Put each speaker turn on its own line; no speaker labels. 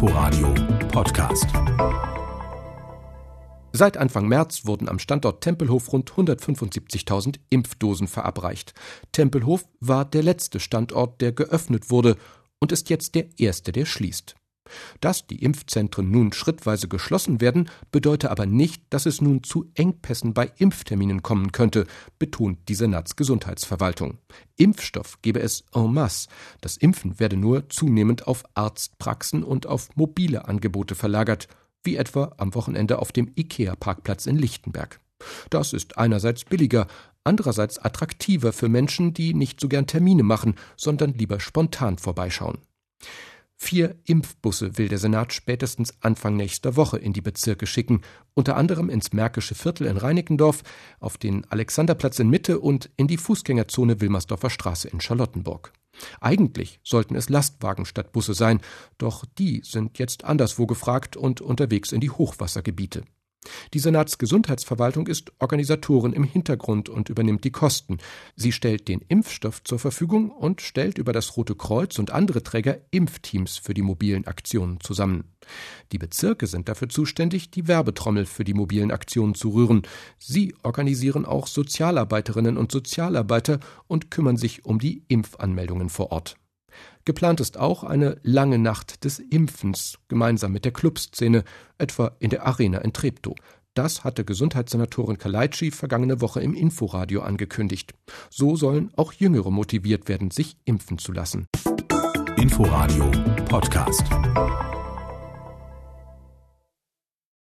Inforadio Podcast.
Seit Anfang März wurden am Standort Tempelhof rund 175.000 Impfdosen verabreicht. Tempelhof war der letzte Standort, der geöffnet wurde und ist jetzt der erste, der schließt. Dass die Impfzentren nun schrittweise geschlossen werden, bedeutet aber nicht, dass es nun zu Engpässen bei Impfterminen kommen könnte, betont die Senatsgesundheitsverwaltung. Impfstoff gebe es en masse. Das Impfen werde nur zunehmend auf Arztpraxen und auf mobile Angebote verlagert, wie etwa am Wochenende auf dem IKEA-Parkplatz in Lichtenberg. Das ist einerseits billiger, andererseits attraktiver für Menschen, die nicht so gern Termine machen, sondern lieber spontan vorbeischauen. Vier Impfbusse will der Senat spätestens Anfang nächster Woche in die Bezirke schicken, unter anderem ins Märkische Viertel in Reinickendorf, auf den Alexanderplatz in Mitte und in die Fußgängerzone Wilmersdorfer Straße in Charlottenburg. Eigentlich sollten es Lastwagen statt Busse sein, doch die sind jetzt anderswo gefragt und unterwegs in die Hochwassergebiete. Die Senatsgesundheitsverwaltung ist Organisatorin im Hintergrund und übernimmt die Kosten. Sie stellt den Impfstoff zur Verfügung und stellt über das Rote Kreuz und andere Träger Impfteams für die mobilen Aktionen zusammen. Die Bezirke sind dafür zuständig, die Werbetrommel für die mobilen Aktionen zu rühren. Sie organisieren auch Sozialarbeiterinnen und Sozialarbeiter und kümmern sich um die Impfanmeldungen vor Ort. Geplant ist auch eine lange Nacht des Impfens gemeinsam mit der Clubszene, etwa in der Arena in Treptow. Das hatte Gesundheitssenatorin Kaleitschi vergangene Woche im Inforadio angekündigt. So sollen auch Jüngere motiviert werden, sich impfen zu lassen.
Inforadio Podcast.